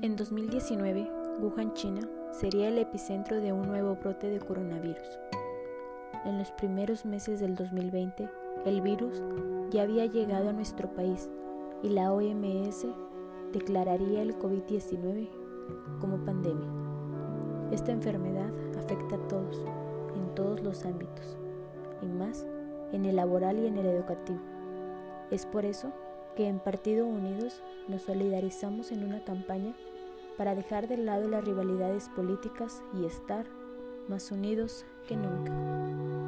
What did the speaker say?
En 2019, Wuhan, China, sería el epicentro de un nuevo brote de coronavirus. En los primeros meses del 2020, el virus ya había llegado a nuestro país y la OMS declararía el COVID-19 como pandemia. Esta enfermedad afecta a todos, en todos los ámbitos, y más en el laboral y en el educativo. Es por eso que en Partido Unidos nos solidarizamos en una campaña para dejar de lado las rivalidades políticas y estar más unidos que nunca.